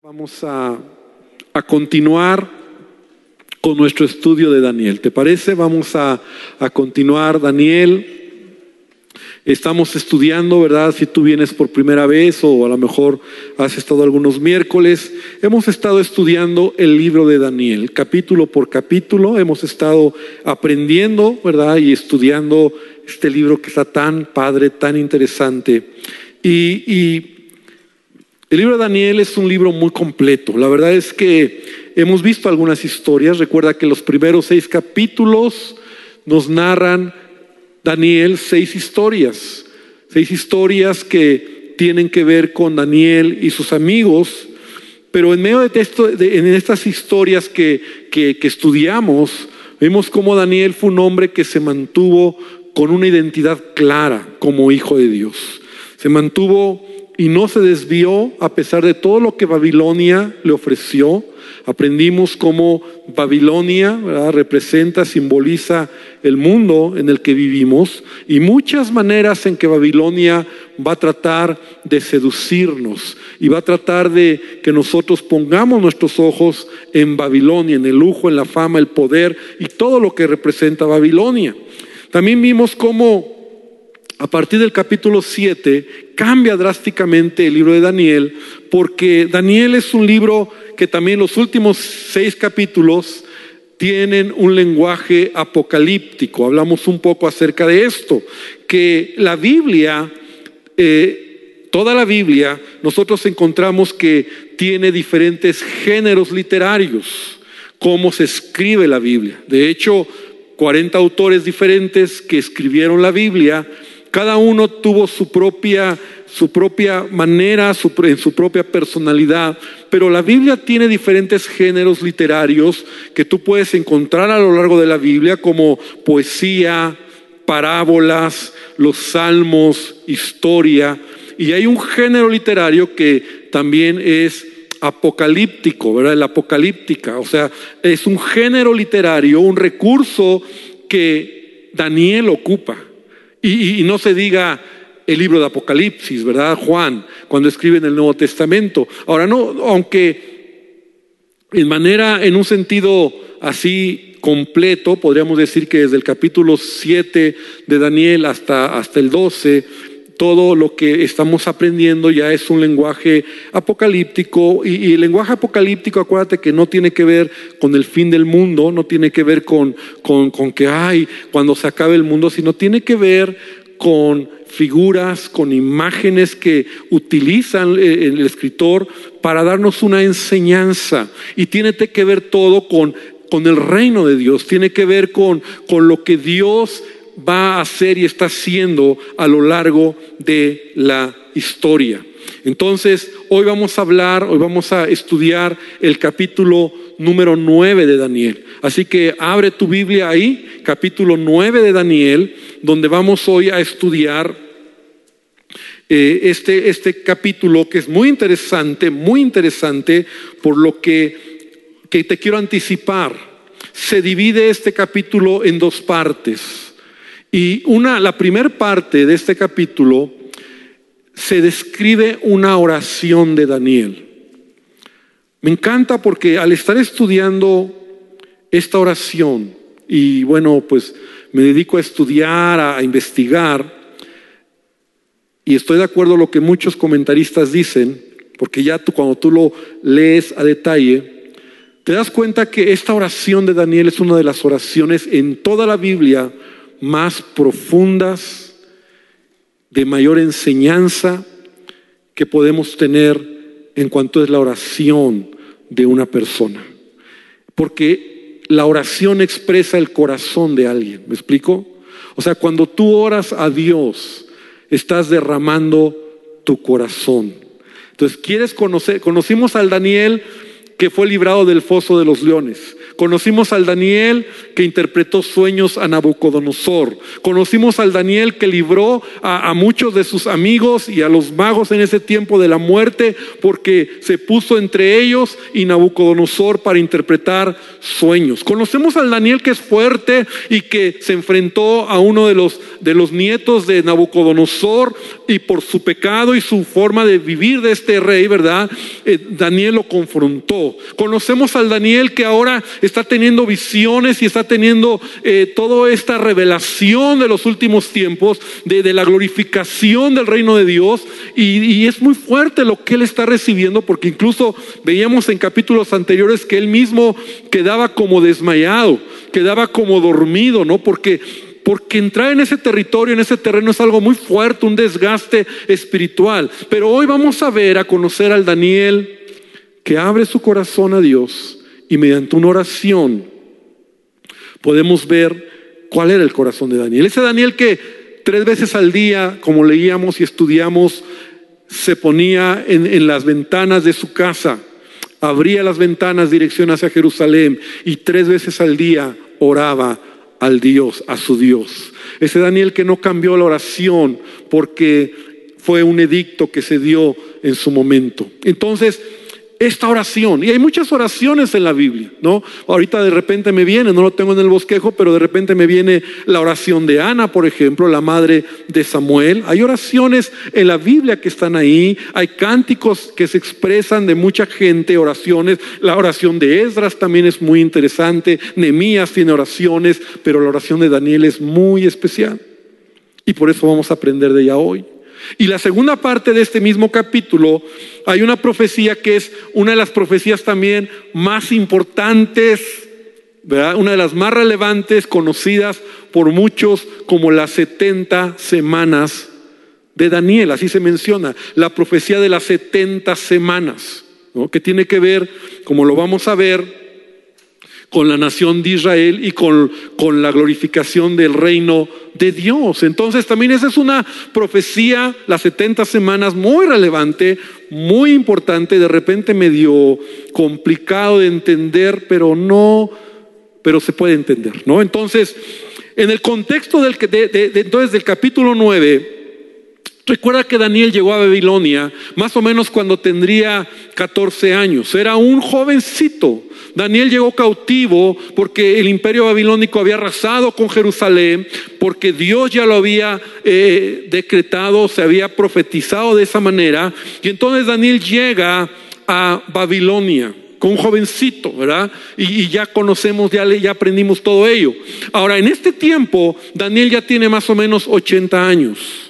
Vamos a, a continuar con nuestro estudio de Daniel. ¿Te parece? Vamos a, a continuar, Daniel. Estamos estudiando, ¿verdad? Si tú vienes por primera vez o a lo mejor has estado algunos miércoles, hemos estado estudiando el libro de Daniel, capítulo por capítulo. Hemos estado aprendiendo, ¿verdad? Y estudiando este libro que está tan padre, tan interesante. Y, y el libro de Daniel es un libro muy completo. La verdad es que hemos visto algunas historias. Recuerda que los primeros seis capítulos nos narran Daniel seis historias. Seis historias que tienen que ver con Daniel y sus amigos. Pero en medio de, de en estas historias que, que estudiamos, vemos cómo Daniel fue un hombre que se mantuvo con una identidad clara como hijo de Dios. Se mantuvo y no se desvió a pesar de todo lo que Babilonia le ofreció. Aprendimos cómo Babilonia representa, simboliza el mundo en el que vivimos y muchas maneras en que Babilonia va a tratar de seducirnos y va a tratar de que nosotros pongamos nuestros ojos en Babilonia, en el lujo, en la fama, el poder y todo lo que representa Babilonia. También vimos cómo a partir del capítulo 7 cambia drásticamente el libro de Daniel, porque Daniel es un libro que también los últimos seis capítulos tienen un lenguaje apocalíptico. Hablamos un poco acerca de esto, que la Biblia, eh, toda la Biblia, nosotros encontramos que tiene diferentes géneros literarios, cómo se escribe la Biblia. De hecho, 40 autores diferentes que escribieron la Biblia cada uno tuvo su propia, su propia manera, su, en su propia personalidad, pero la Biblia tiene diferentes géneros literarios que tú puedes encontrar a lo largo de la Biblia, como poesía, parábolas, los salmos, historia, y hay un género literario que también es apocalíptico, ¿verdad? La apocalíptica, o sea, es un género literario, un recurso que Daniel ocupa. Y, no se diga el libro de Apocalipsis, ¿verdad? Juan, cuando escribe en el Nuevo Testamento. Ahora, no, aunque en manera, en un sentido así completo, podríamos decir que desde el capítulo 7 de Daniel hasta, hasta el 12, todo lo que estamos aprendiendo ya es un lenguaje apocalíptico y, el lenguaje apocalíptico, acuérdate que no tiene que ver con el fin del mundo, no tiene que ver con, con, con que hay cuando se acabe el mundo, sino tiene que ver con figuras, con imágenes que utilizan el escritor para darnos una enseñanza. Y tiene que ver todo con, con el reino de Dios, tiene que ver con, con lo que Dios va a hacer y está haciendo a lo largo de la historia. Entonces, hoy vamos a hablar, hoy vamos a estudiar el capítulo número 9 de Daniel. Así que abre tu Biblia ahí, capítulo 9 de Daniel, donde vamos hoy a estudiar eh, este, este capítulo que es muy interesante, muy interesante, por lo que, que te quiero anticipar. Se divide este capítulo en dos partes. Y una, la primera parte de este capítulo se describe una oración de Daniel. Me encanta porque al estar estudiando esta oración, y bueno, pues me dedico a estudiar, a, investigar, y estoy de acuerdo con lo que muchos comentaristas dicen, porque ya tú, cuando tú lo lees a detalle, te das cuenta que esta oración de Daniel es una de las oraciones en toda la Biblia más profundas, de mayor enseñanza que podemos tener en cuanto es la oración de una persona. Porque la oración expresa el corazón de alguien, ¿me explico? O sea, cuando tú oras a Dios, estás derramando tu corazón. Entonces, ¿quieres conocer? Conocimos al Daniel que fue librado del foso de los leones. Conocimos al Daniel que interpretó sueños a Nabucodonosor. Conocimos al Daniel que libró a, muchos de sus amigos y a los magos en ese tiempo de la muerte porque se puso entre ellos y Nabucodonosor para interpretar sueños. Conocemos al Daniel que es fuerte y que se enfrentó a uno de los, de los nietos de Nabucodonosor y por su pecado y su forma de vivir de este rey, ¿verdad? Eh, Daniel lo confrontó. Conocemos al Daniel que ahora está teniendo visiones y está teniendo eh, toda esta revelación de los últimos tiempos, de, la glorificación del reino de Dios. Y, y es muy fuerte lo que él está recibiendo, porque incluso veíamos en capítulos anteriores que él mismo quedaba como desmayado, quedaba como dormido, ¿no? Porque porque entrar en ese territorio, en ese terreno es algo muy fuerte, un desgaste espiritual. Pero hoy vamos a ver, a conocer al Daniel que abre su corazón a Dios y mediante una oración podemos ver cuál era el corazón de Daniel. Ese Daniel que tres veces al día, como leíamos y estudiamos, se ponía en, las ventanas de su casa, abría las ventanas dirección hacia Jerusalén y tres veces al día oraba al Dios, a su Dios. Ese Daniel que no cambió la oración porque fue un edicto que se dio en su momento. Entonces, esta oración. Y hay muchas oraciones en la Biblia, ¿no? Ahorita de repente me viene, no lo tengo en el bosquejo, pero de repente me viene la oración de Ana, por ejemplo, la madre de Samuel. Hay oraciones en la Biblia que están ahí, hay cánticos que se expresan de mucha gente, oraciones. La oración de Esdras también es muy interesante, Nemías tiene oraciones, pero la oración de Daniel es muy especial. Y por eso vamos a aprender de ella hoy. Y la segunda parte de este mismo capítulo, hay una profecía que es una de las profecías también más importantes, una de las más relevantes, conocidas por muchos como las 70 semanas de Daniel, así se menciona, la profecía de las 70 semanas, que tiene que ver, como lo vamos a ver, con la nación de Israel y con, con, la glorificación del reino de Dios. Entonces también esa es una profecía, las 70 semanas, muy relevante, muy importante, de repente medio complicado de entender, pero no, pero se puede entender, ¿no? Entonces, en el contexto del, de, entonces del capítulo 9, Recuerda que Daniel llegó a Babilonia más o menos cuando tendría 14 años. Era un jovencito. Daniel llegó cautivo porque el imperio babilónico había arrasado con Jerusalén, porque Dios ya lo había eh, decretado, se había profetizado de esa manera. Y entonces Daniel llega a Babilonia con un jovencito, ¿verdad? Y, ya conocemos, ya, ya aprendimos todo ello. Ahora, en este tiempo, Daniel ya tiene más o menos 80 años.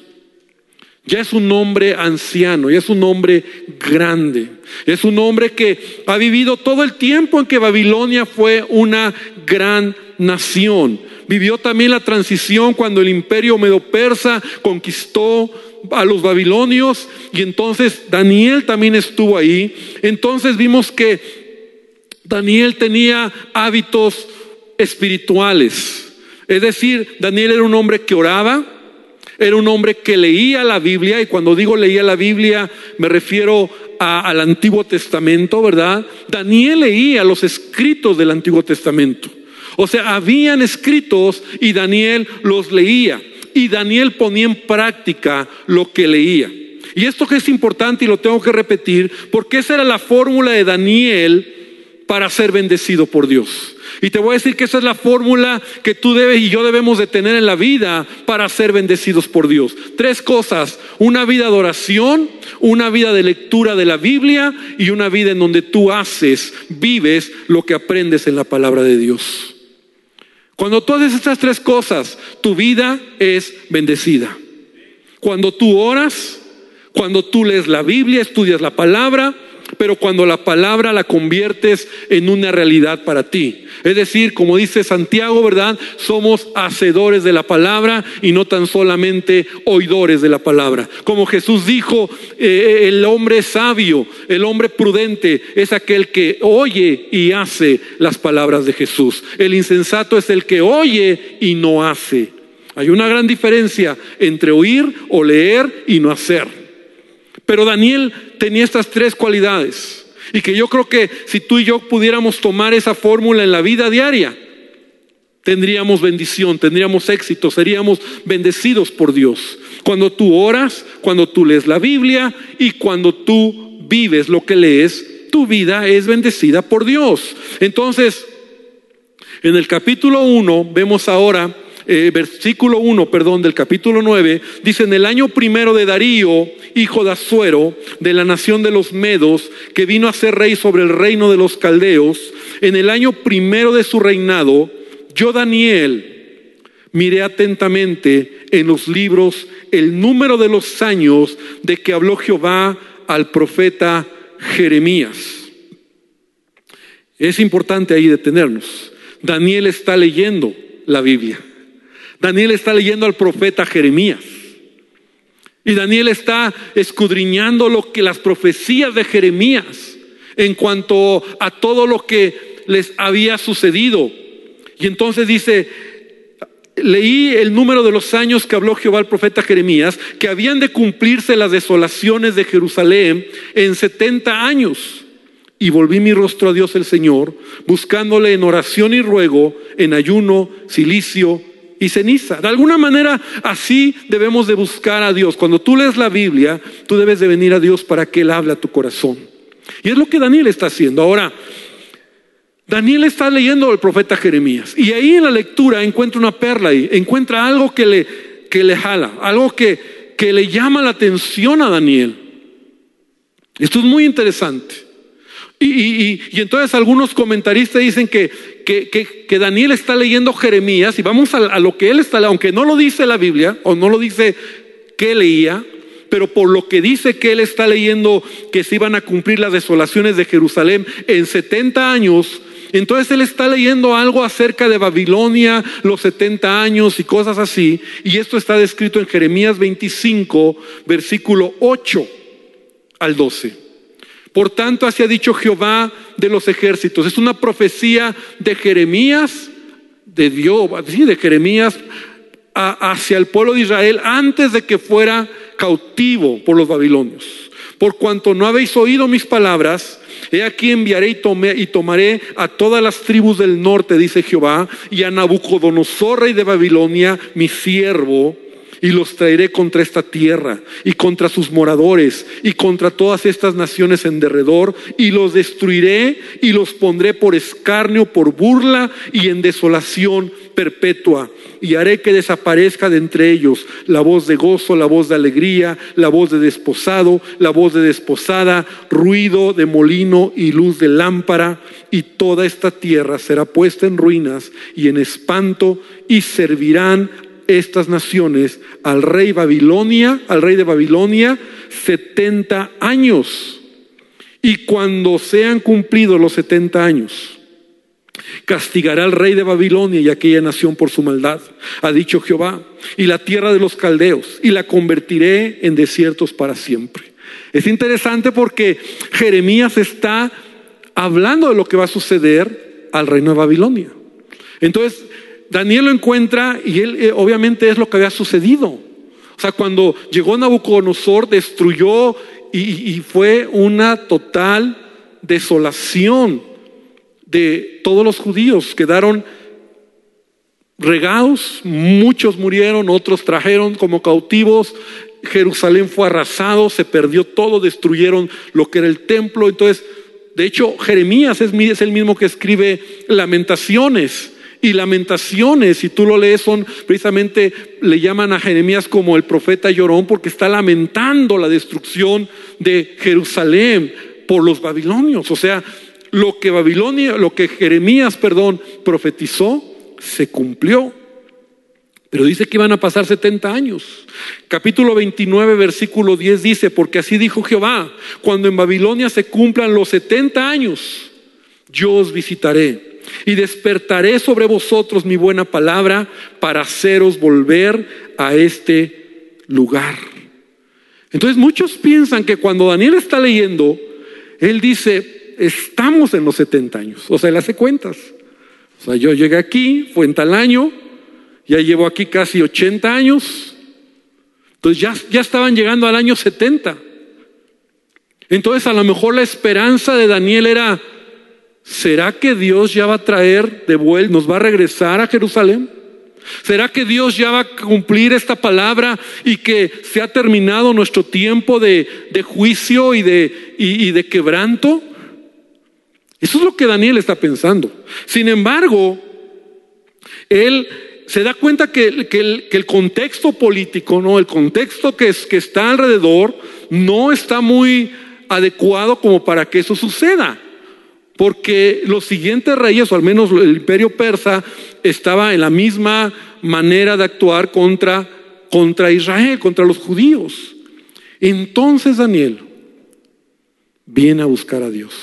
Ya es un hombre anciano, ya es un hombre grande. Es un hombre que ha vivido todo el tiempo en que Babilonia fue una gran nación. Vivió también la transición cuando el imperio medo-persa conquistó a los babilonios y entonces Daniel también estuvo ahí. Entonces vimos que Daniel tenía hábitos espirituales. Es decir, Daniel era un hombre que oraba, era un hombre que leía la Biblia, y cuando digo leía la Biblia me refiero al Antiguo Testamento, ¿verdad? Daniel leía los escritos del Antiguo Testamento. O sea, habían escritos y Daniel los leía. Y Daniel ponía en práctica lo que leía. Y esto que es importante y lo tengo que repetir, porque esa era la fórmula de Daniel para ser bendecido por Dios. Y te voy a decir que esa es la fórmula que tú debes y yo debemos de tener en la vida para ser bendecidos por Dios. Tres cosas, una vida de oración, una vida de lectura de la Biblia y una vida en donde tú haces, vives lo que aprendes en la palabra de Dios. Cuando tú haces estas tres cosas, tu vida es bendecida. Cuando tú oras, cuando tú lees la Biblia, estudias la palabra, pero cuando la palabra la conviertes en una realidad para ti. Es decir, como dice Santiago, ¿verdad? Somos hacedores de la palabra y no tan solamente oidores de la palabra. Como Jesús dijo, eh, el hombre sabio, el hombre prudente es aquel que oye y hace las palabras de Jesús. El insensato es el que oye y no hace. Hay una gran diferencia entre oír o leer y no hacer. Pero Daniel tenía estas tres cualidades. Y que yo creo que si tú y yo pudiéramos tomar esa fórmula en la vida diaria, tendríamos bendición, tendríamos éxito, seríamos bendecidos por Dios. Cuando tú oras, cuando tú lees la Biblia y cuando tú vives lo que lees, tu vida es bendecida por Dios. Entonces, en el capítulo 1 vemos ahora eh, versículo 1, perdón, del capítulo 9, dice, en el año primero de Darío, hijo de Azuero, de la nación de los Medos, que vino a ser rey sobre el reino de los Caldeos, en el año primero de su reinado, yo Daniel miré atentamente en los libros el número de los años de que habló Jehová al profeta Jeremías. Es importante ahí detenernos. Daniel está leyendo la Biblia. Daniel está leyendo al profeta Jeremías. Y Daniel está escudriñando lo que las profecías de Jeremías en cuanto a todo lo que les había sucedido. Y entonces dice, leí el número de los años que habló Jehová al profeta Jeremías, que habían de cumplirse las desolaciones de Jerusalén en 70 años. Y volví mi rostro a Dios el Señor, buscándole en oración y ruego, en ayuno, silicio y ceniza. De alguna manera así debemos de buscar a Dios. Cuando tú lees la Biblia, tú debes de venir a Dios para que Él hable a tu corazón. Y es lo que Daniel está haciendo. Ahora, Daniel está leyendo al profeta Jeremías y ahí en la lectura encuentra una perla y encuentra algo que le, que le jala, algo que, que le llama la atención a Daniel. Esto es muy interesante. Y, entonces algunos comentaristas dicen que, que, Daniel está leyendo Jeremías y vamos a, lo que él está, aunque no lo dice la Biblia o no lo dice que leía, pero por lo que dice que él está leyendo que se iban a cumplir las desolaciones de Jerusalén en 70 años, entonces él está leyendo algo acerca de Babilonia, los 70 años y cosas así, y esto está descrito en Jeremías 25, versículo 8 al 12. Por tanto, así ha dicho Jehová de los ejércitos. Es una profecía de Jeremías, de Dios, de Jeremías hacia el pueblo de Israel antes de que fuera cautivo por los babilonios. Por cuanto no habéis oído mis palabras, he aquí enviaré y, y tomaré a todas las tribus del norte, dice Jehová, y a Nabucodonosor, rey de Babilonia, mi siervo, y los traeré contra esta tierra y contra sus moradores y contra todas estas naciones en derredor y los destruiré y los pondré por escarnio, por burla y en desolación perpetua. Y haré que desaparezca de entre ellos la voz de gozo, la voz de alegría, la voz de desposado, la voz de desposada, ruido de molino y luz de lámpara y toda esta tierra será puesta en ruinas y en espanto y servirán estas naciones al rey Babilonia, al rey de Babilonia, 70 años. Y cuando sean cumplidos los 70 años, castigará al rey de Babilonia y aquella nación por su maldad, ha dicho Jehová, y la tierra de los caldeos, y la convertiré en desiertos para siempre. Es interesante porque Jeremías está hablando de lo que va a suceder al reino de Babilonia. Entonces, Daniel lo encuentra y él eh, obviamente es lo que había sucedido. O sea, cuando llegó Nabucodonosor, destruyó y, y fue una total desolación de todos los judíos. Quedaron regados, muchos murieron, otros trajeron como cautivos. Jerusalén fue arrasado, se perdió todo, destruyeron lo que era el templo. Entonces, de hecho, Jeremías es, el mismo que escribe Lamentaciones. Y lamentaciones, si tú lo lees, son precisamente, le llaman a Jeremías como el profeta llorón, porque está lamentando la destrucción de Jerusalén por los babilonios. O sea, lo que Babilonia, lo que Jeremías, perdón, profetizó, se cumplió. Pero dice que iban a pasar 70 años. Capítulo 29, versículo 10 dice, porque así dijo Jehová, cuando en Babilonia se cumplan los 70 años, yo os visitaré y despertaré sobre vosotros mi buena palabra para haceros volver a este lugar. Entonces muchos piensan que cuando Daniel está leyendo, él dice, estamos en los 70 años, o sea, él hace cuentas. O sea, yo llegué aquí, fue en tal año, ya llevo aquí casi 80 años, entonces ya, ya estaban llegando al año 70. Entonces a lo mejor la esperanza de Daniel era, ¿será que Dios ya va a traer de vuelta, nos va a regresar a Jerusalén? ¿Será que Dios ya va a cumplir esta palabra y que se ha terminado nuestro tiempo de, juicio y de, y de quebranto? Eso es lo que Daniel está pensando. Sin embargo, él se da cuenta que, el, contexto político, ¿no? el contexto que, es, que está alrededor, no está muy adecuado como para que eso suceda. Porque los siguientes reyes, o al menos el imperio persa, estaba en la misma manera de actuar contra, contra Israel, contra los judíos. Entonces Daniel viene a buscar a Dios.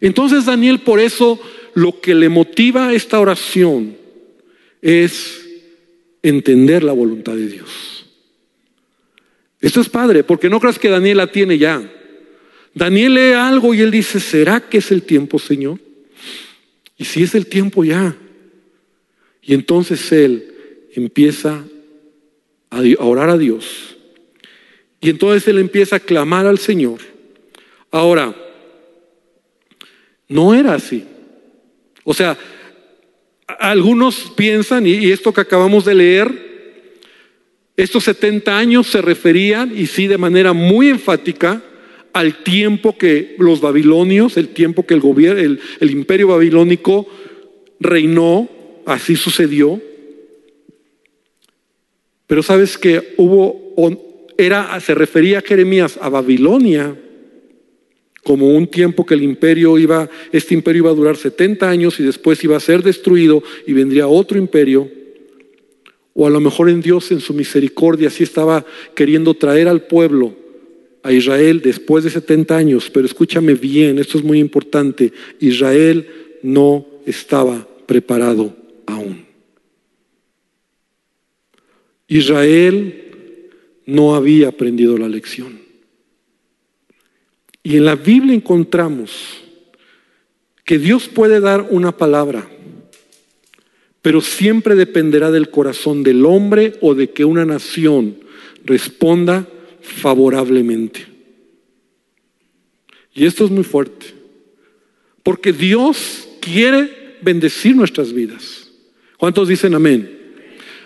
Entonces Daniel por eso lo que le motiva esta oración es entender la voluntad de Dios. Esto es padre, porque no creas que Daniel la tiene ya. Daniel lee algo y él dice, ¿será que es el tiempo, Señor? Y si es el tiempo ya. Y entonces él empieza a orar a Dios. Y entonces él empieza a clamar al Señor. Ahora, no era así. O sea, algunos piensan, y esto que acabamos de leer, estos 70 años se referían, y sí de manera muy enfática, al tiempo que los babilonios, el tiempo que el, gobierno, el, imperio babilónico reinó, así sucedió. Pero sabes que hubo, era, se refería Jeremías a Babilonia como un tiempo que el imperio iba, este imperio iba a durar 70 años y después iba a ser destruido y vendría otro imperio. O a lo mejor en Dios, en su misericordia, sí estaba queriendo traer al pueblo, a Israel, después de 70 años. Pero escúchame bien, esto es muy importante. Israel no estaba preparado aún. Israel no había aprendido la lección. Y en la Biblia encontramos que Dios puede dar una palabra, pero siempre dependerá del corazón del hombre o de que una nación responda favorablemente. Y esto es muy fuerte, porque Dios quiere bendecir nuestras vidas. ¿Cuántos dicen amén?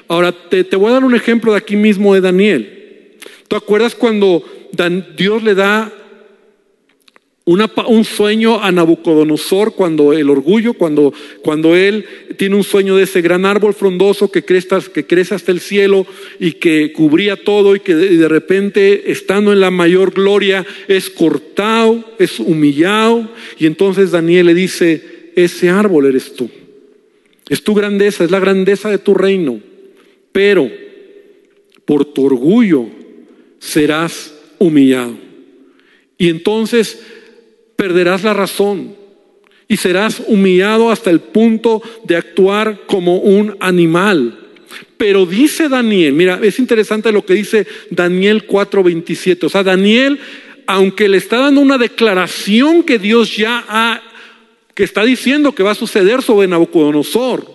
Ahora, te, voy a dar un ejemplo de aquí mismo de Daniel. ¿Tú acuerdas cuando Dios le da un sueño a Nabucodonosor cuando el orgullo, cuando, cuando él tiene un sueño de ese gran árbol frondoso que crece, que crece hasta el cielo y que cubría todo y que de, repente, estando en la mayor gloria, es cortado, es humillado. Y entonces Daniel le dice, ese árbol eres tú. Es tu grandeza, es la grandeza de tu reino. Pero por tu orgullo serás humillado. Y entonces perderás la razón y serás humillado hasta el punto de actuar como un animal. Pero dice Daniel, mira, es interesante lo que dice Daniel 4:27. O sea, Daniel, aunque le está dando una declaración que Dios ya ha, que está diciendo que va a suceder sobre Nabucodonosor.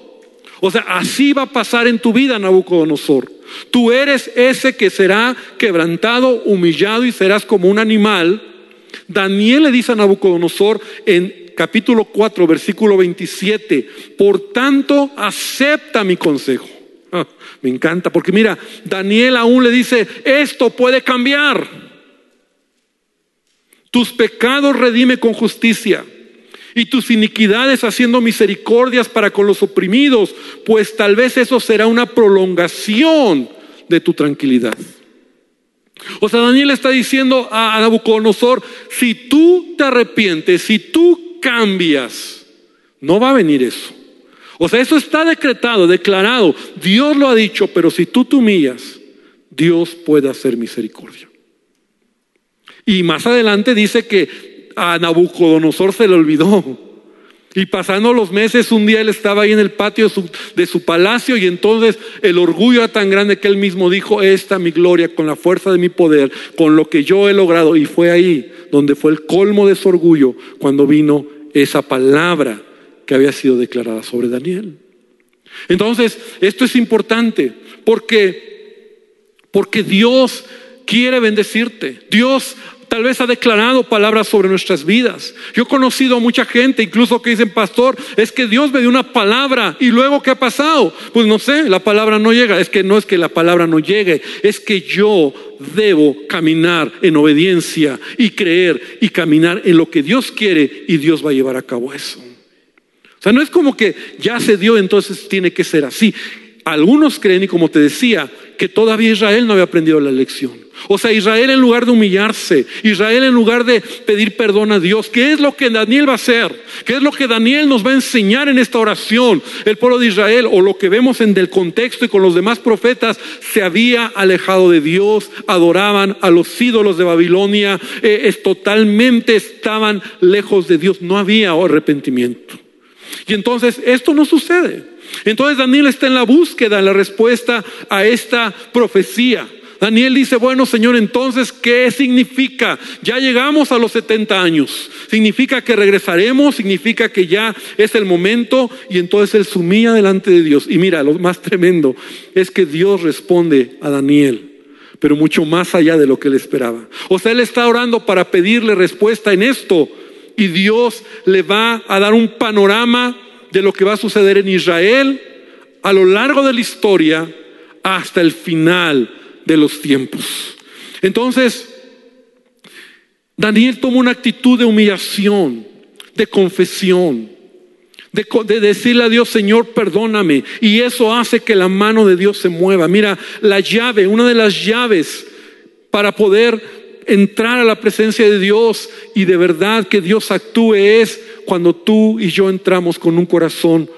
O sea, así va a pasar en tu vida, Nabucodonosor. Tú eres ese que será quebrantado, humillado y serás como un animal Daniel le dice a Nabucodonosor en capítulo 4, versículo 27, por tanto, acepta mi consejo. Ah, me encanta, porque mira, Daniel aún le dice, esto puede cambiar. Tus pecados redime con justicia y tus iniquidades haciendo misericordias para con los oprimidos, pues tal vez eso será una prolongación de tu tranquilidad. O sea, Daniel está diciendo a Nabucodonosor, si tú te arrepientes, si tú cambias, no va a venir eso. O sea, eso está decretado, declarado. Dios lo ha dicho, pero si tú te humillas, Dios puede hacer misericordia. Y más adelante dice que a Nabucodonosor se le olvidó y pasando los meses, un día él estaba ahí en el patio de su, palacio y entonces el orgullo era tan grande que él mismo dijo, esta mi gloria, con la fuerza de mi poder, con lo que yo he logrado. Y fue ahí donde fue el colmo de su orgullo cuando vino esa palabra que había sido declarada sobre Daniel. Entonces, esto es importante porque, porque Dios quiere bendecirte. Dios tal vez ha declarado palabras sobre nuestras vidas. Yo he conocido a mucha gente, incluso que dicen, pastor, es que Dios me dio una palabra y luego ¿qué ha pasado? Pues no sé, la palabra no llega. Es que no es que la palabra no llegue, es que yo debo caminar en obediencia y creer y caminar en lo que Dios quiere y Dios va a llevar a cabo eso. O sea, no es como que ya se dio, entonces tiene que ser así. Algunos creen, y como te decía, que todavía Israel no había aprendido la lección. O sea, Israel en lugar de humillarse, Israel en lugar de pedir perdón a Dios, ¿qué es lo que Daniel va a hacer? ¿Qué es lo que Daniel nos va a enseñar en esta oración? El pueblo de Israel, o lo que vemos en el contexto y con los demás profetas, se había alejado de Dios, adoraban a los ídolos de Babilonia, eh, es, totalmente estaban lejos de Dios, no había arrepentimiento. Y entonces esto no sucede. Entonces Daniel está en la búsqueda, en la respuesta a esta profecía. Daniel dice, bueno Señor, entonces, ¿qué significa? Ya llegamos a los 70 años. Significa que regresaremos, significa que ya es el momento y entonces él sumía delante de Dios. Y mira, lo más tremendo es que Dios responde a Daniel, pero mucho más allá de lo que él esperaba. O sea, él está orando para pedirle respuesta en esto y Dios le va a dar un panorama de lo que va a suceder en Israel a lo largo de la historia hasta el final de los tiempos. Entonces, Daniel toma una actitud de humillación, de confesión, de, decirle a Dios, Señor, perdóname. Y eso hace que la mano de Dios se mueva. Mira, la llave, una de las llaves para poder entrar a la presencia de Dios y de verdad que Dios actúe es cuando tú y yo entramos con un corazón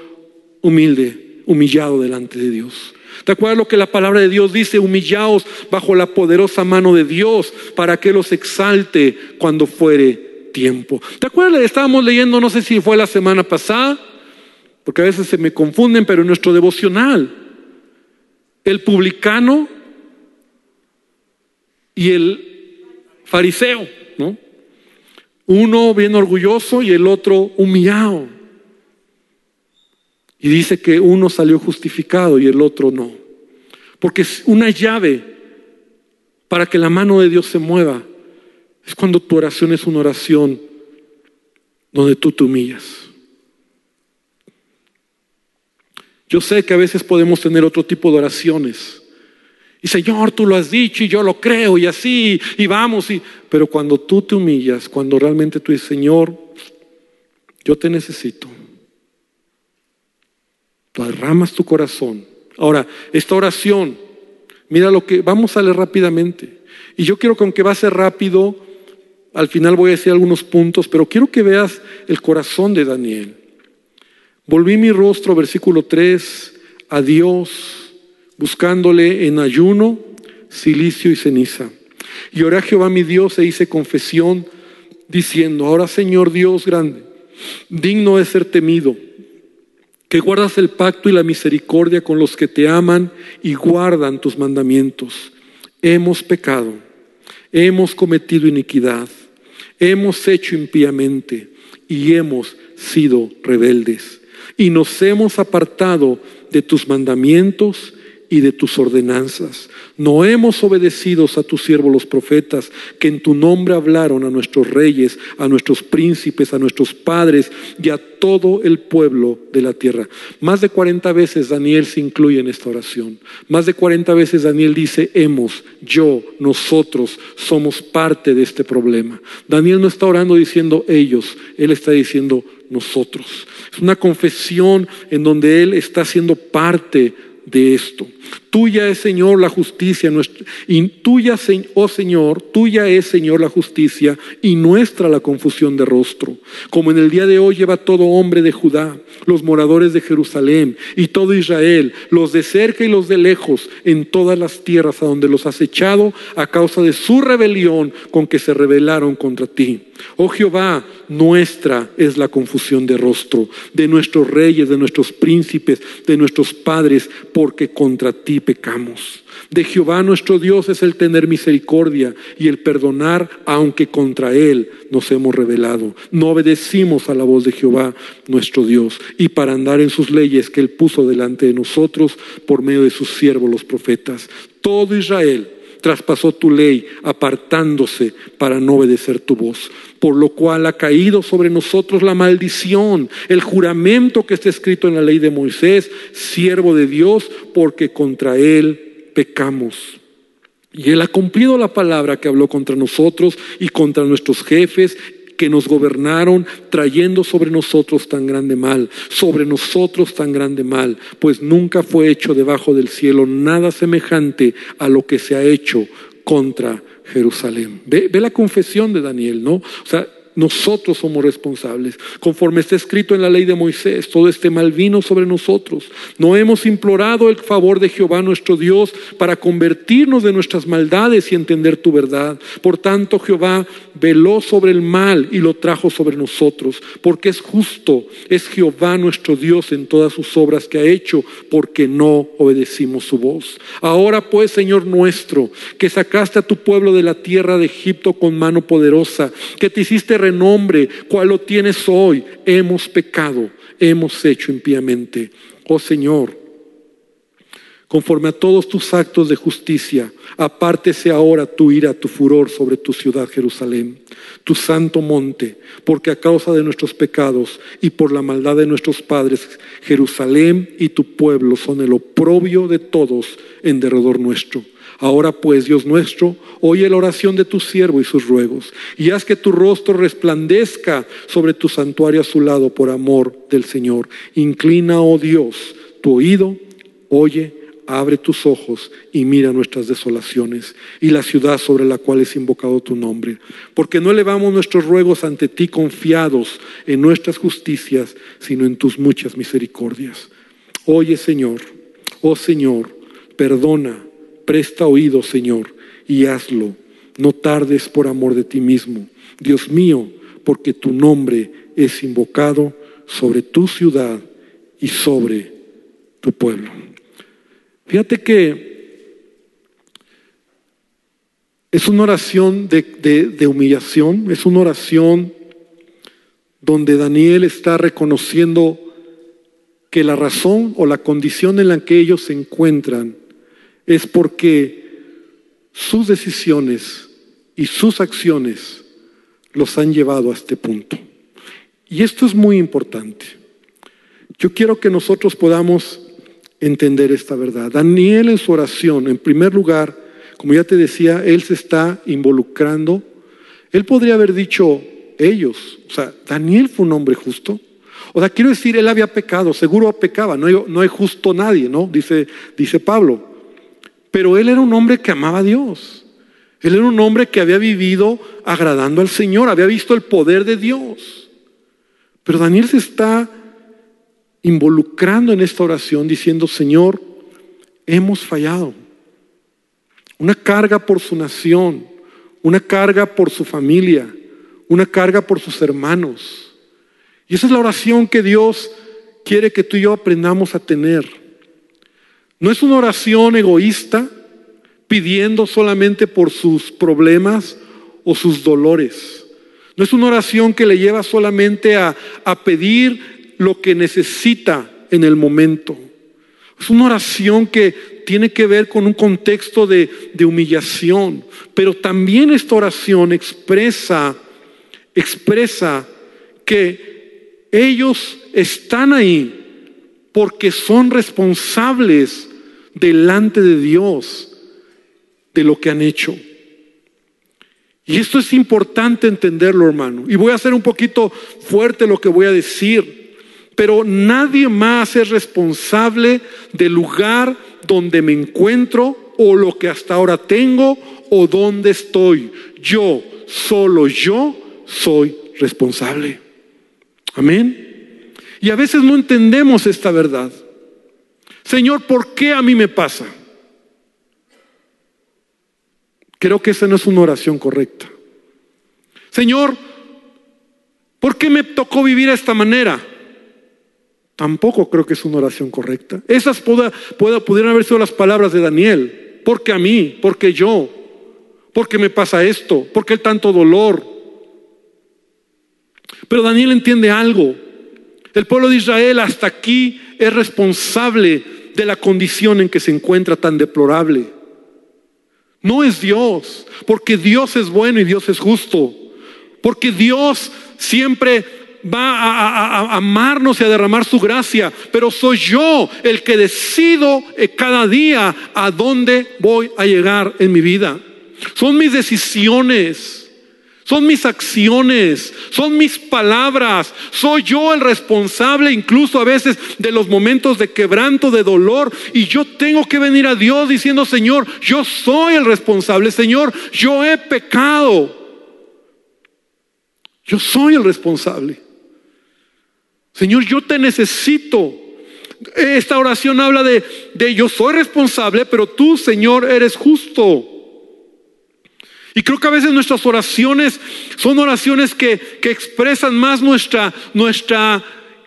humilde, humillado delante de Dios. ¿Te acuerdas lo que la palabra de Dios dice? Humillaos bajo la poderosa mano de Dios para que los exalte cuando fuere tiempo. ¿Te acuerdas? Estábamos leyendo, no sé si fue la semana pasada, porque a veces se me confunden, pero en nuestro devocional, el publicano y el fariseo, ¿no? Uno bien orgulloso y el otro humillado. Y dice que uno salió justificado y el otro no. Porque es una llave para que la mano de Dios se mueva. Es cuando tu oración es una oración donde tú te humillas. Yo sé que a veces podemos tener otro tipo de oraciones y Señor, tú lo has dicho y yo lo creo y así, y vamos. Y... Pero cuando tú te humillas, cuando realmente tú dices, Señor, yo te necesito, derramas tu corazón. Ahora, esta oración, mira lo que, vamos a leer rápidamente. Y yo quiero que aunque va a ser rápido, al final voy a decir algunos puntos, pero quiero que veas el corazón de Daniel. Volví mi rostro, versículo 3, a Dios buscándole en ayuno, silicio y ceniza. Y oré a Jehová mi Dios e hice confesión, diciendo, ahora Señor Dios grande, digno de ser temido, que guardas el pacto y la misericordia con los que te aman y guardan tus mandamientos. Hemos pecado, hemos cometido iniquidad, hemos hecho impíamente y hemos sido rebeldes. Y nos hemos apartado de tus mandamientos y de tus ordenanzas. No hemos obedecido a tus siervos los profetas, que en tu nombre hablaron a nuestros reyes, a nuestros príncipes, a nuestros padres y a todo el pueblo de la tierra. Más de 40 veces Daniel se incluye en esta oración. Más de 40 veces Daniel dice, hemos, yo, nosotros somos parte de este problema. Daniel no está orando diciendo ellos, él está diciendo nosotros. Es una confesión en donde él está siendo parte de esto. Tuya es, Señor, la justicia, y tuya, oh Señor, tuya es, Señor, la justicia y nuestra la confusión de rostro. Como en el día de hoy lleva todo hombre de Judá, los moradores de Jerusalén y todo Israel, los de cerca y los de lejos, en todas las tierras a donde los has echado a causa de su rebelión con que se rebelaron contra ti. Oh Jehová, nuestra es la confusión de rostro, de nuestros reyes, de nuestros príncipes, de nuestros padres, porque contra ti pecamos. De Jehová nuestro Dios es el tener misericordia y el perdonar, aunque contra Él nos hemos rebelado. No obedecimos a la voz de Jehová nuestro Dios y para andar en sus leyes que Él puso delante de nosotros por medio de sus siervos los profetas. Todo Israel traspasó tu ley, apartándose para no obedecer tu voz. Por lo cual ha caído sobre nosotros la maldición, el juramento que está escrito en la ley de Moisés, siervo de Dios, porque contra él pecamos. Y Él ha cumplido la palabra que habló contra nosotros y contra nuestros jefes que nos gobernaron, trayendo sobre nosotros tan grande mal, sobre nosotros tan grande mal, pues nunca fue hecho debajo del cielo nada semejante a lo que se ha hecho contra Jerusalén. Ve, ve la confesión de Daniel, ¿no? O sea, nosotros somos responsables. Conforme está escrito en la ley de Moisés, todo este mal vino sobre nosotros. No hemos implorado el favor de Jehová nuestro Dios para convertirnos de nuestras maldades y entender tu verdad. Por tanto, Jehová veló sobre el mal y lo trajo sobre nosotros, porque es justo, es Jehová nuestro Dios en todas sus obras que ha hecho, porque no obedecimos su voz. Ahora pues, Señor nuestro, que sacaste a tu pueblo de la tierra de Egipto con mano poderosa, que te hiciste renombre, cual lo tienes hoy, hemos pecado, hemos hecho impíamente. Oh Señor, conforme a todos tus actos de justicia, apártese ahora tu ira, tu furor sobre tu ciudad Jerusalén, tu santo monte, porque a causa de nuestros pecados y por la maldad de nuestros padres, Jerusalén y tu pueblo son el oprobio de todos en derredor nuestro. Ahora pues, Dios nuestro, oye la oración de tu siervo y sus ruegos, y haz que tu rostro resplandezca sobre tu santuario a su lado por amor del Señor. Inclina, oh Dios, tu oído, oye, abre tus ojos y mira nuestras desolaciones y la ciudad sobre la cual es invocado tu nombre. Porque no elevamos nuestros ruegos ante ti confiados en nuestras justicias, sino en tus muchas misericordias. Oye, Señor, oh Señor, perdona Presta oído, Señor, y hazlo. No tardes por amor de ti mismo. Dios mío, porque tu nombre es invocado sobre tu ciudad y sobre tu pueblo. Fíjate que es una oración de, humillación, es una oración donde Daniel está reconociendo que la razón o la condición en la que ellos se encuentran es porque sus decisiones y sus acciones los han llevado a este punto. Y esto es muy importante. Yo quiero que nosotros podamos entender esta verdad. Daniel en su oración, en primer lugar, como ya te decía, él se está involucrando. Él podría haber dicho ellos, o sea, Daniel fue un hombre justo. O sea, quiero decir, él había pecado, seguro pecaba, no hay, justo nadie, ¿no? Dice, dice Pablo. Pero él era un hombre que amaba a Dios. Él era un hombre que había vivido agradando al Señor, había visto el poder de Dios. Pero Daniel se está involucrando en esta oración diciendo, Señor, hemos fallado. Una carga por su nación, una carga por su familia, una carga por sus hermanos. Y esa es la oración que Dios quiere que tú y yo aprendamos a tener. No es una oración egoísta pidiendo solamente por sus problemas o sus dolores. No es una oración que le lleva solamente a, pedir lo que necesita en el momento. Es una oración que tiene que ver con un contexto de, de humillación, pero también esta oración expresa, expresa que ellos están ahí porque son responsables delante de Dios de lo que han hecho. Y esto es importante entenderlo, hermano. Y voy a hacer un poquito fuerte lo que voy a decir, pero nadie más es responsable del lugar donde me encuentro o lo que hasta ahora tengo o donde estoy. Yo, solo yo, soy responsable. Amén. Y a veces no entendemos esta verdad. Señor, ¿por qué a mí me pasa? Creo que esa no es una oración correcta. Señor, ¿por qué me tocó vivir de esta manera? Tampoco creo que es una oración correcta. Esas pudieran haber sido las palabras de Daniel. ¿Por qué a mí? ¿Por qué yo? ¿Por qué me pasa esto? ¿Por qué el tanto dolor? Pero Daniel entiende algo. El pueblo de Israel hasta aquí es responsable de la condición en que se encuentra tan deplorable. No es Dios, porque Dios es bueno y Dios es justo. Porque Dios siempre va a, amarnos y a derramar su gracia, pero soy yo el que decido eh, cada día a dónde voy a llegar en mi vida. Son mis decisiones. Son mis acciones, son mis palabras. Soy yo el responsable incluso a veces de los momentos de quebranto, de dolor. Y yo tengo que venir a Dios diciendo, Señor, yo soy el responsable. Señor, yo he pecado. Yo soy el responsable. Señor, yo te necesito. Esta oración habla de, de yo soy responsable, pero tú, Señor, eres justo. Y creo que a veces nuestras oraciones son oraciones que, que expresan más nuestra, nuestra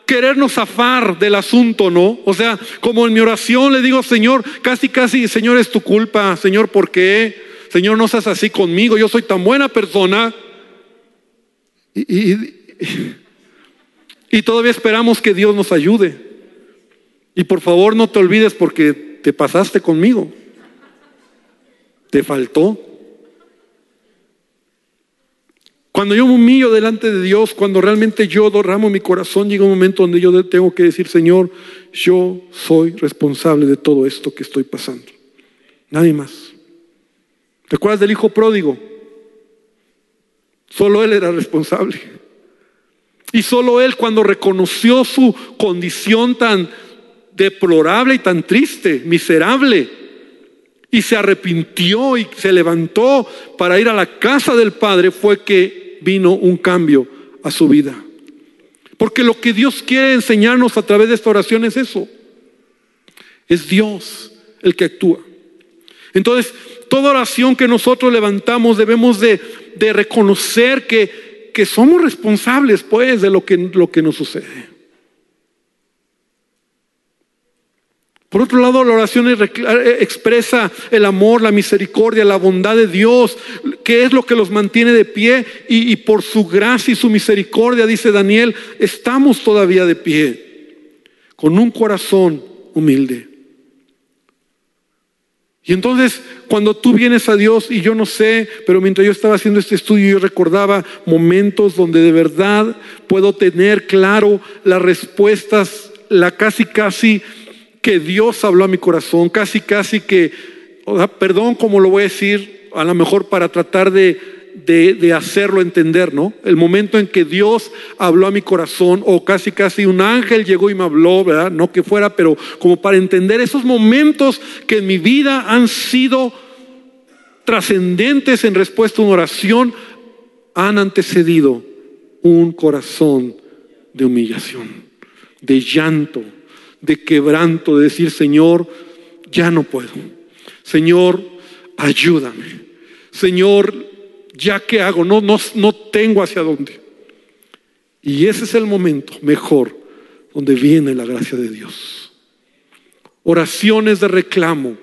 querernos zafar del asunto, ¿no? O sea, como en mi oración le digo, Señor, casi, casi, Señor, es tu culpa, Señor, ¿por qué? Señor, no seas así conmigo, yo soy tan buena persona. Y, y, y todavía esperamos que Dios nos ayude. Y por favor no te olvides porque te pasaste conmigo. Te faltó. Cuando yo me humillo delante de Dios, cuando realmente yo derramo mi corazón, llega un momento donde yo tengo que decir, Señor, yo soy responsable de todo esto que estoy pasando. Nadie más. ¿Te acuerdas del hijo pródigo? Solo él era responsable. Y solo él cuando reconoció su condición tan deplorable y tan triste, miserable, y se arrepintió y se levantó para ir a la casa del Padre, fue que vino un cambio a su vida. Porque lo que Dios quiere enseñarnos a través de esta oración es eso. Es Dios el que actúa. Entonces, toda oración que nosotros levantamos debemos de, de reconocer que que somos responsables pues de lo que, lo que nos sucede. Por otro lado, la oración eh, expresa el amor, la misericordia, la bondad de Dios, que es lo que los mantiene de pie y, y por su gracia y su misericordia, dice Daniel, estamos todavía de pie, con un corazón humilde. Y entonces, cuando tú vienes a Dios, y yo no sé, pero mientras yo estaba haciendo este estudio, yo recordaba momentos donde de verdad puedo tener claro las respuestas, la casi, casi que Dios habló a mi corazón, casi, casi que, perdón, como lo voy a decir, a lo mejor para tratar de de, hacerlo entender, ¿no? El momento en que Dios habló a mi corazón, o casi casi un ángel llegó y me habló, ¿verdad? No que fuera, pero como para entender esos momentos que en mi vida han sido trascendentes en respuesta a una oración, han antecedido un corazón de humillación, de llanto, de quebranto, de decir, Señor, ya no puedo. Señor, ayúdame. Señor, ya que hago, no, no, no tengo hacia dónde. Y ese es el momento mejor donde viene la gracia de Dios. Oraciones de reclamo,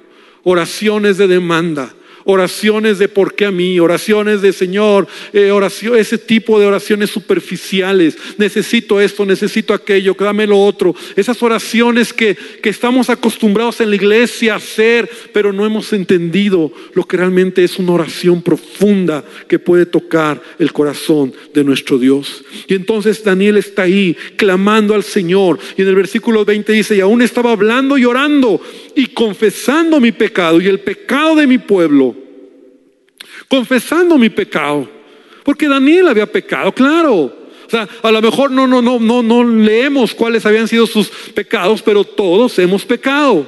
oraciones de demanda, oraciones de por qué a mí, oraciones de Señor, eh, ese tipo de oraciones superficiales. Necesito esto, necesito aquello, dame lo otro. Esas oraciones que, que estamos acostumbrados en la iglesia a hacer, pero no hemos entendido lo que realmente es una oración profunda que puede tocar el corazón de nuestro Dios. Y entonces Daniel está ahí clamando al Señor. Y en el versículo 20 dice, y aún estaba hablando y orando y confesando mi pecado y el pecado de mi pueblo confesando mi pecado. Porque Daniel había pecado, claro. O sea, a lo mejor no, no, no, no, no leemos cuáles habían sido sus pecados, pero todos hemos pecado.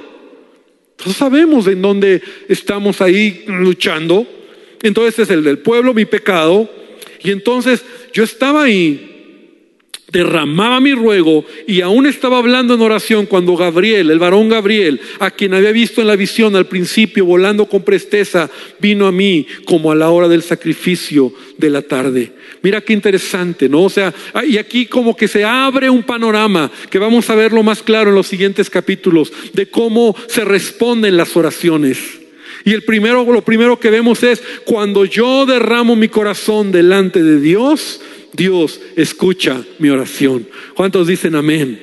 Todos sabemos en dónde estamos ahí luchando. Entonces es el del pueblo, mi pecado. Y entonces yo estaba ahí derramaba mi ruego y aún estaba hablando en oración cuando Gabriel, el varón Gabriel, a quien había visto en la visión al principio volando con presteza, vino a mí como a la hora del sacrificio de la tarde. Mira qué interesante, ¿no? O sea, y aquí como que se abre un panorama que vamos a verlo más claro en los siguientes capítulos de cómo se responden las oraciones. Y el primero, lo primero que vemos es cuando yo derramo mi corazón delante de Dios, Dios escucha mi oración. ¿Cuántos dicen amén?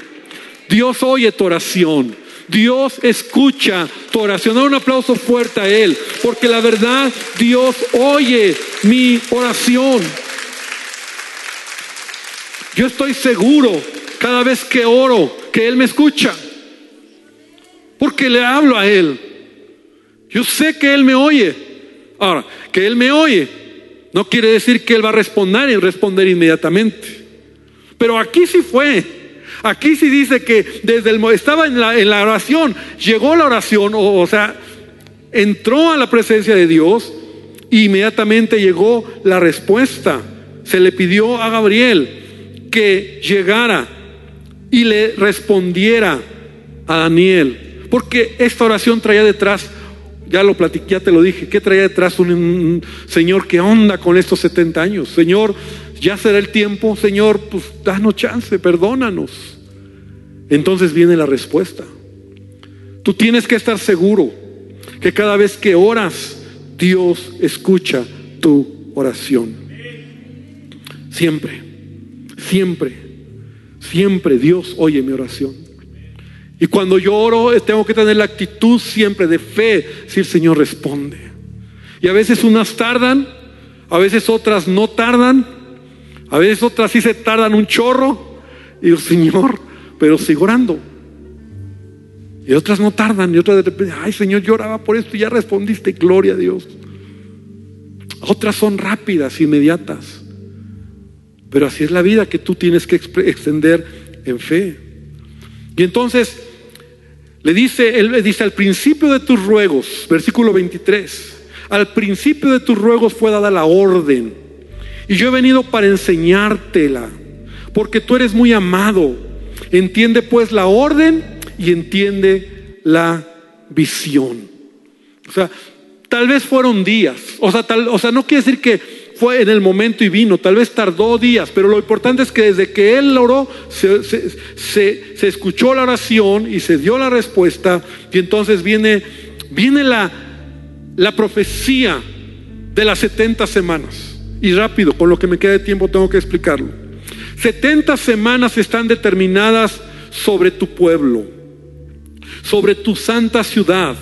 Dios oye tu oración. Dios escucha tu oración. Da un aplauso fuerte a Él, porque la verdad, Dios oye mi oración. Yo estoy seguro cada vez que oro que Él me escucha, porque le hablo a Él. Yo sé que Él me oye. Ahora, que Él me oye no quiere decir que Él va a responder y responder inmediatamente. Pero aquí sí fue. Aquí sí dice que desde el estaba en la, en la oración, llegó la oración, o, sea, entró a la presencia de Dios e inmediatamente llegó la respuesta. Se le pidió a Gabriel que llegara y le respondiera a Daniel, porque esta oración traía detrás ya lo platiqué, ya te lo dije, ¿qué traía detrás un, un, Señor que onda con estos 70 años? Señor, ya será el tiempo, Señor, pues danos chance, perdónanos. Entonces viene la respuesta. Tú tienes que estar seguro que cada vez que oras, Dios escucha tu oración. Siempre, siempre, siempre Dios oye mi oración. Y cuando yo oro, tengo que tener la actitud siempre de fe, si el Señor responde. Y a veces unas tardan, a veces otras no tardan, a veces otras sí se tardan un chorro. Y digo, Señor, pero sigo orando. Y otras no tardan. Y otras de repente, ay Señor, yo oraba por esto y ya respondiste, gloria a Dios. Otras son rápidas, inmediatas. Pero así es la vida que tú tienes que extender en fe. Y entonces le dice, él le dice al principio de tus ruegos, versículo 23, al principio de tus ruegos fue dada la orden y yo he venido para enseñártela, porque tú eres muy amado. Entiende pues la orden y entiende la visión. O sea, tal vez fueron días. O sea, tal, o sea, no quiere decir que fue en el momento y vino, tal vez tardó días, pero lo importante es que desde que él oró, se, escuchó la oración y se dio la respuesta, y entonces viene, viene la, la profecía de las 70 semanas. Y rápido, con lo que me queda de tiempo tengo que explicarlo. 70 semanas están determinadas sobre tu pueblo, sobre tu santa ciudad,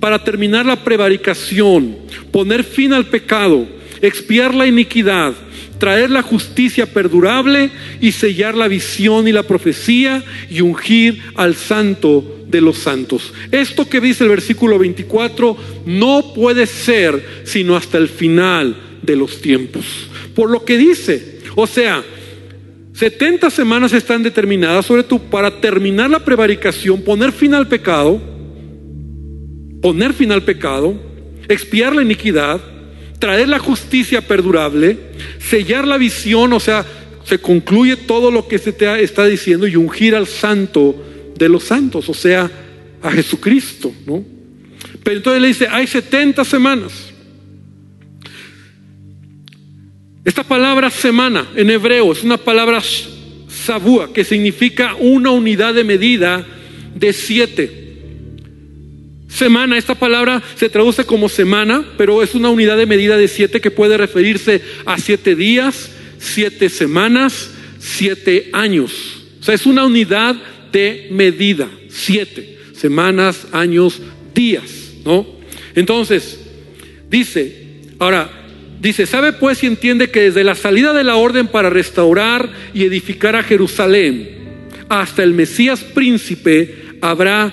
para terminar la prevaricación, poner fin al pecado, expiar la iniquidad, traer la justicia perdurable y sellar la visión y la profecía y ungir al santo de los santos. Esto que dice el versículo 24 no puede ser sino hasta el final de los tiempos. Por lo que dice, o sea, 70 semanas están determinadas sobre tú para terminar la prevaricación, poner fin al pecado, poner fin al pecado, expiar la iniquidad, traer la justicia perdurable, sellar la visión, o sea, se concluye todo lo que se te está diciendo y ungir al santo de los santos, o sea, a Jesucristo, ¿no? Pero entonces le dice, hay 70 semanas. Esta palabra semana en hebreo es una palabra sabúa que significa una unidad de medida de siete. Semana, esta palabra se traduce como semana, pero es una unidad de medida de siete que puede referirse a siete días, siete semanas, siete años. O sea, es una unidad de medida, siete semanas, años, días, ¿no? Entonces, dice, ahora, Dice, ¿sabe pues y entiende que desde la salida de la orden para restaurar y edificar a Jerusalén hasta el Mesías príncipe habrá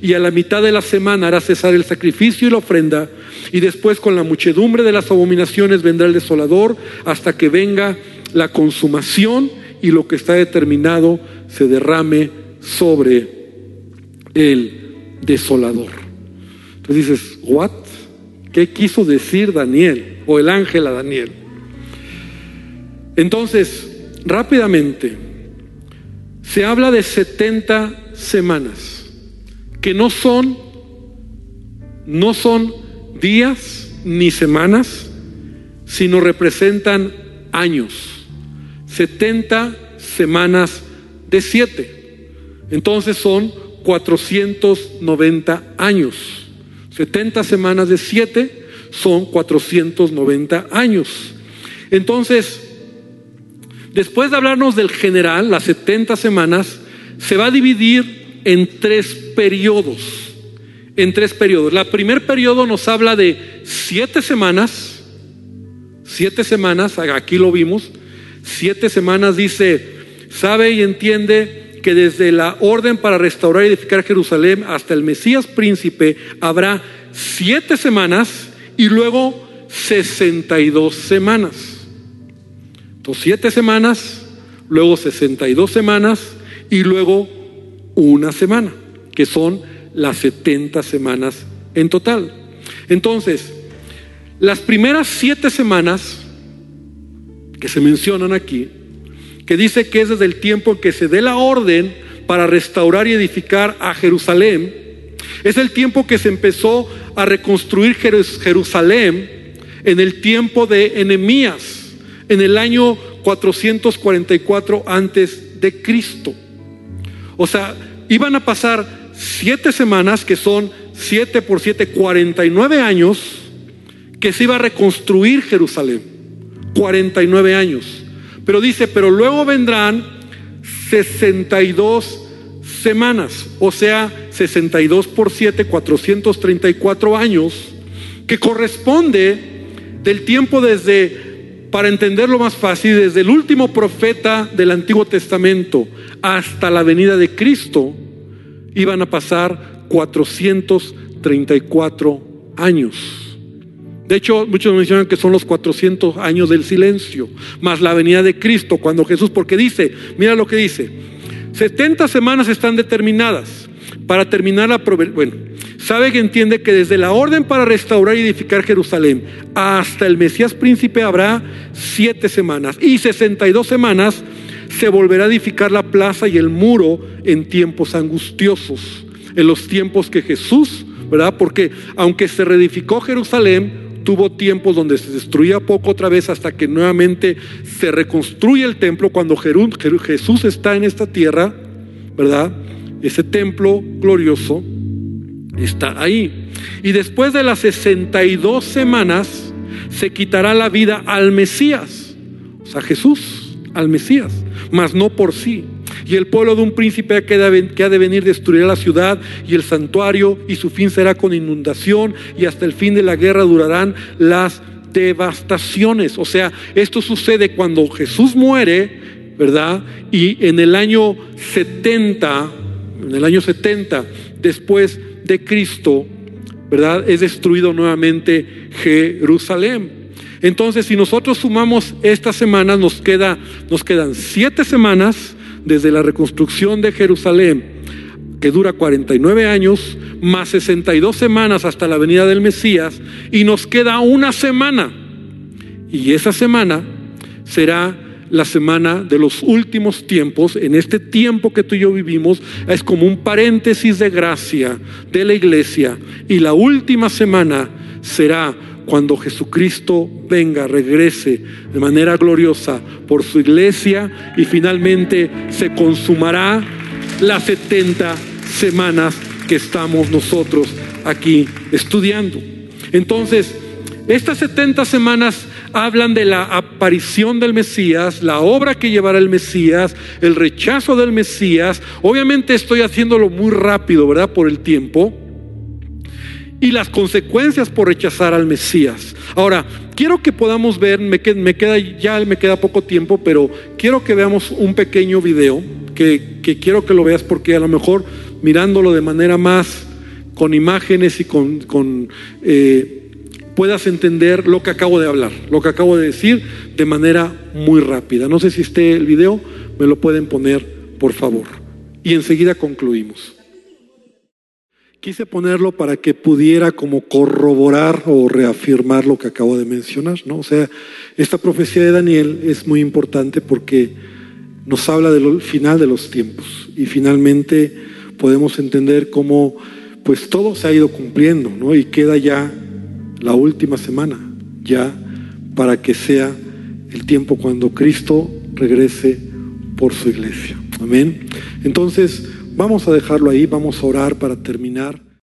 y a la mitad de la semana hará cesar el sacrificio y la ofrenda y después con la muchedumbre de las abominaciones vendrá el desolador hasta que venga la consumación y lo que está determinado se derrame sobre el desolador. Entonces dices, ¿what? ¿Qué quiso decir Daniel o el ángel a Daniel? Entonces, rápidamente, se habla de 70 semanas, que no son no son días ni semanas, sino representan años. 70 semanas de 7. Entonces son 490 años. 70 semanas de 7 son 490 años. Entonces, después de hablarnos del general, las 70 semanas, se va a dividir en tres periodos. En tres periodos. La primer periodo nos habla de siete semanas. Siete semanas, aquí lo vimos. Siete semanas dice, sabe y entiende que desde la orden para restaurar y edificar Jerusalén hasta el Mesías príncipe habrá siete semanas y luego 62 semanas. Entonces, siete semanas, luego 62 semanas y luego una semana, que son las 70 semanas en total. Entonces, las primeras siete semanas que se mencionan aquí, que dice que es desde el tiempo que se dé la orden para restaurar y edificar a Jerusalén, es el tiempo que se empezó a reconstruir Jerusalén en el tiempo de Enemías, en el año 444 antes de Cristo. O sea, iban a pasar siete semanas, que son siete por siete, 49 años, que se iba a reconstruir Jerusalén. 49 años. Pero dice, pero luego vendrán 62 semanas, o sea, 62 por 7, 434 años, que corresponde del tiempo desde, para entenderlo más fácil, desde el último profeta del Antiguo Testamento hasta la venida de Cristo, iban a pasar 434 años. De hecho, muchos mencionan que son los 400 años del silencio, más la venida de Cristo, cuando Jesús, porque dice, mira lo que dice, 70 semanas están determinadas para terminar la... Bueno, sabe que entiende que desde la orden para restaurar y edificar Jerusalén hasta el Mesías príncipe habrá siete semanas y 62 semanas se volverá a edificar la plaza y el muro en tiempos angustiosos, en los tiempos que Jesús, ¿verdad? Porque aunque se reedificó Jerusalén, tuvo tiempos donde se destruía poco otra vez hasta que nuevamente se reconstruye el templo cuando Jesús está en esta tierra, ¿verdad? Ese templo glorioso está ahí. Y después de las 62 semanas se quitará la vida al Mesías, o sea, Jesús, al Mesías, mas no por sí. Y el pueblo de un príncipe que ha de venir destruirá la ciudad y el santuario y su fin será con inundación y hasta el fin de la guerra durarán las devastaciones. O sea, esto sucede cuando Jesús muere, ¿verdad? Y en el año 70, en el año 70 después de Cristo, ¿verdad? Es destruido nuevamente Jerusalén. Entonces, si nosotros sumamos estas semanas, nos, queda, nos quedan siete semanas desde la reconstrucción de Jerusalén, que dura 49 años, más 62 semanas hasta la venida del Mesías, y nos queda una semana. Y esa semana será la semana de los últimos tiempos, en este tiempo que tú y yo vivimos, es como un paréntesis de gracia de la iglesia. Y la última semana será cuando Jesucristo venga, regrese de manera gloriosa por su iglesia y finalmente se consumará las 70 semanas que estamos nosotros aquí estudiando. Entonces, estas 70 semanas hablan de la aparición del Mesías, la obra que llevará el Mesías, el rechazo del Mesías. Obviamente estoy haciéndolo muy rápido, ¿verdad? Por el tiempo y las consecuencias por rechazar al Mesías. Ahora, quiero que podamos ver, me queda, ya me queda poco tiempo, pero quiero que veamos un pequeño video, que, quiero que lo veas porque a lo mejor mirándolo de manera más con imágenes y con, con eh, puedas entender lo que acabo de hablar, lo que acabo de decir de manera muy rápida. No sé si esté el video, me lo pueden poner, por favor. Y enseguida concluimos. Quise ponerlo para que pudiera como corroborar o reafirmar lo que acabo de mencionar, ¿no? O sea, esta profecía de Daniel es muy importante porque nos habla del final de los tiempos y finalmente podemos entender cómo pues todo se ha ido cumpliendo, ¿no? Y queda ya la última semana, ya para que sea el tiempo cuando Cristo regrese por su iglesia. Amén. Entonces, vamos a dejarlo ahí, vamos a orar para terminar.